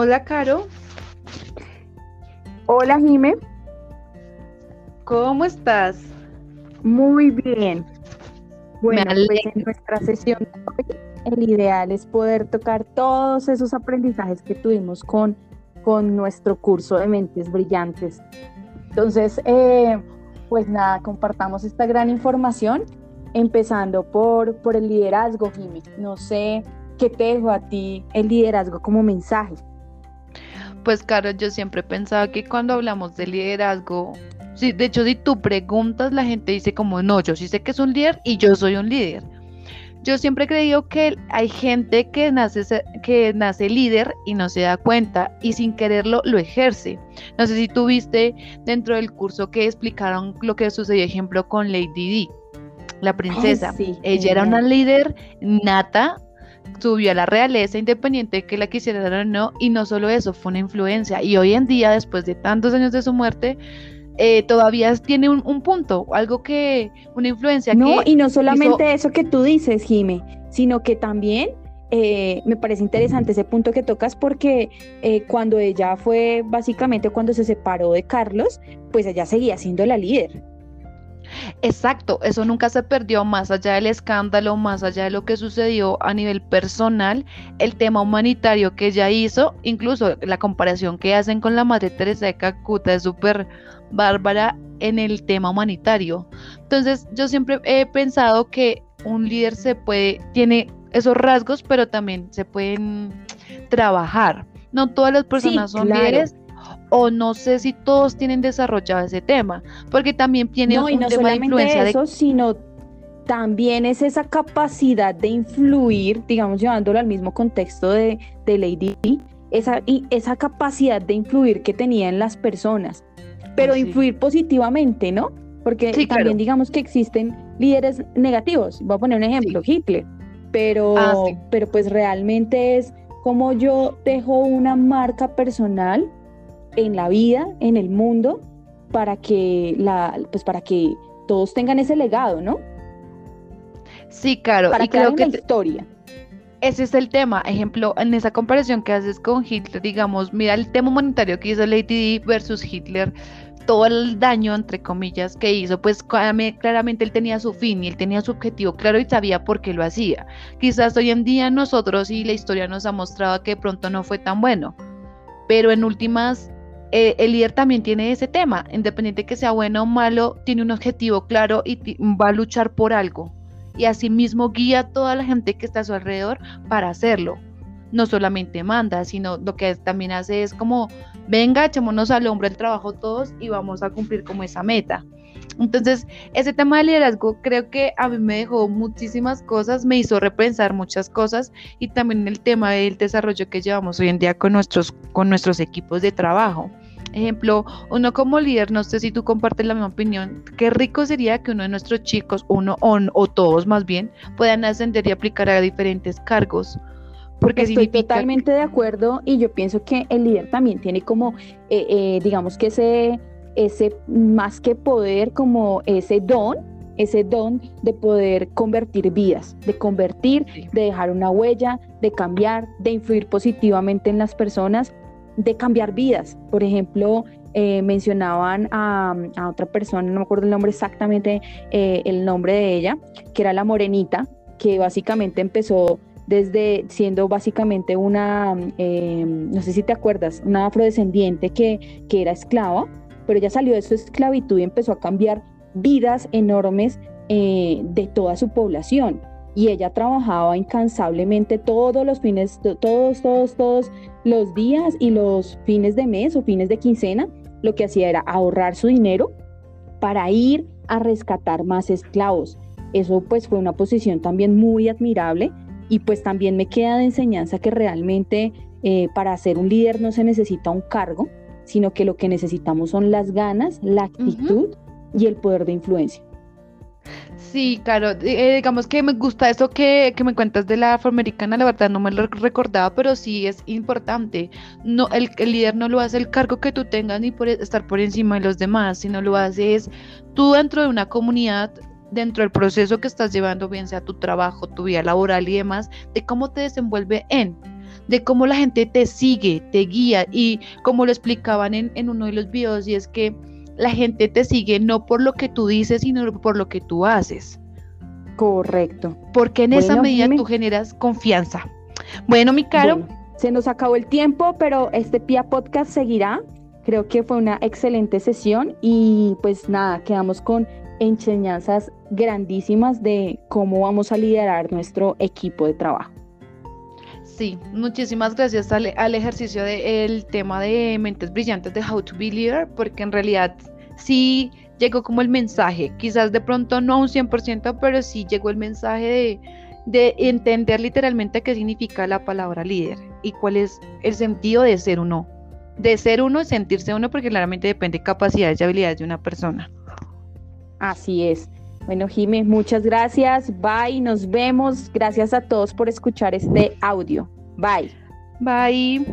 Hola, Caro. Hola, Jime. ¿Cómo estás? Muy bien. Bueno, pues en nuestra sesión de hoy, el ideal es poder tocar todos esos aprendizajes que tuvimos con, con nuestro curso de Mentes Brillantes. Entonces, eh, pues nada, compartamos esta gran información, empezando por, por el liderazgo, Jimmy. No sé qué te dejo a ti el liderazgo como mensaje. Pues, Caro, yo siempre he pensado que cuando hablamos de liderazgo, sí, de hecho, si tú preguntas, la gente dice como, no, yo sí sé que es un líder y yo soy un líder. Yo siempre he creído que hay gente que nace, que nace líder y no se da cuenta y sin quererlo lo ejerce. No sé si tú viste dentro del curso que explicaron lo que sucedió, ejemplo, con Lady Di, la princesa. Ella era una líder nata, subió a la realeza independiente que la quisiera o no, y no solo eso, fue una influencia. Y hoy en día, después de tantos años de su muerte, eh, todavía tiene un, punto, algo que, una influencia. No, y no solamente eso que tú dices, Jime, sino que también eh, me parece interesante ese punto que tocas porque eh, cuando ella fue, básicamente cuando se separó de Carlos, pues ella seguía siendo la líder. Exacto, eso nunca se perdió más allá del escándalo, más allá de lo que sucedió a nivel personal, el tema humanitario que ella hizo, incluso la comparación que hacen con la Madre Teresa de Calcuta es súper bárbara en el tema humanitario. Entonces, yo siempre he pensado que un líder se puede, tiene esos rasgos, pero también se pueden trabajar. No todas las personas son líderes o no sé si todos tienen desarrollado ese tema, porque también tiene un tema de influencia eso, sino también es esa capacidad de influir, digamos, llevándolo al mismo contexto de, de Lady esa, y esa capacidad de influir que tenía en las personas, pero influir positivamente, ¿no? Porque también digamos que existen líderes negativos. Voy a poner un ejemplo, Hitler, pero, ah, pero pues realmente es como yo dejo una marca personal en la vida, en el mundo, para que, la, pues para que todos tengan ese legado, ¿no? Sí, claro. Para y creo que la historia. Ese es el tema. Ejemplo, en esa comparación que haces con Hitler, digamos, mira el tema humanitario que hizo Lady Di versus Hitler, todo el daño, entre comillas, que hizo, pues claramente él tenía su fin y él tenía su objetivo claro y sabía por qué lo hacía. Quizás hoy en día nosotros y la historia nos ha mostrado que pronto no fue tan bueno, pero en últimas eh, el líder también tiene ese tema, independiente que sea bueno o malo, tiene un objetivo claro y va a luchar por algo. Y asimismo guía a toda la gente que está a su alrededor para hacerlo. No solamente manda, sino lo que también hace es como, venga, echémonos al hombro el trabajo todos y vamos a cumplir como esa meta. Entonces, ese tema de liderazgo creo que a mí me dejó muchísimas cosas, me hizo repensar muchas cosas y también el tema del desarrollo que llevamos hoy en día con nuestros, con nuestros equipos de trabajo. Ejemplo, uno como líder, no sé si tú compartes la misma opinión, qué rico sería que uno de nuestros chicos, uno o, todos más bien, puedan ascender y aplicar a diferentes cargos. Porque estoy totalmente de acuerdo y yo pienso que el líder también tiene como, eh, eh, digamos que ese ese más que poder, como ese don, ese don de poder convertir vidas, de convertir, de dejar una huella, de cambiar, de influir positivamente en las personas, de cambiar vidas. Por ejemplo, eh, mencionaban a, otra persona, no me acuerdo el nombre exactamente, eh, el nombre de ella, que era la morenita, que básicamente empezó desde siendo básicamente una, eh, no sé si te acuerdas, una afrodescendiente que, que era esclava pero ella salió de su esclavitud y empezó a cambiar vidas enormes eh, de toda su población. Y ella trabajaba incansablemente todos los fines, todos, todos, todos los días y los fines de mes o fines de quincena. Lo que hacía era ahorrar su dinero para ir a rescatar más esclavos. Eso pues fue una posición también muy admirable y pues también me queda de enseñanza que realmente eh, para ser un líder no se necesita un cargo, sino que lo que necesitamos son las ganas, la actitud y el poder de influencia. Sí, claro, eh, digamos que me gusta eso que, me cuentas de la afroamericana, la verdad no me lo recordaba, pero sí es importante. No, el, el, líder no lo hace el cargo que tú tengas ni por estar por encima de los demás, sino lo hace es tú dentro de una comunidad, dentro del proceso que estás llevando, bien sea tu trabajo, tu vida laboral y demás, de cómo te desenvuelve en de cómo la gente te sigue, te guía y como lo explicaban en, en uno de los videos y es que la gente te sigue no por lo que tú dices, sino por lo que tú haces. Correcto. Porque en esa medida tú generas confianza. Bueno, mi caro. se nos acabó el tiempo, pero este PIA Podcast seguirá. Creo que fue una excelente sesión y pues nada, quedamos con enseñanzas grandísimas de cómo vamos a liderar nuestro equipo de trabajo. Sí, muchísimas gracias al, ejercicio del tema de mentes brillantes de How to Be Leader, porque en realidad sí llegó como el mensaje, quizás de pronto no un 100%, pero sí llegó el mensaje de, de entender literalmente qué significa la palabra líder y cuál es el sentido de ser uno. De ser uno y sentirse uno, porque claramente depende de capacidades y habilidades de una persona. Así es. Bueno, Jiménez, muchas gracias. Bye, nos vemos. Gracias a todos por escuchar este audio. Bye. Bye.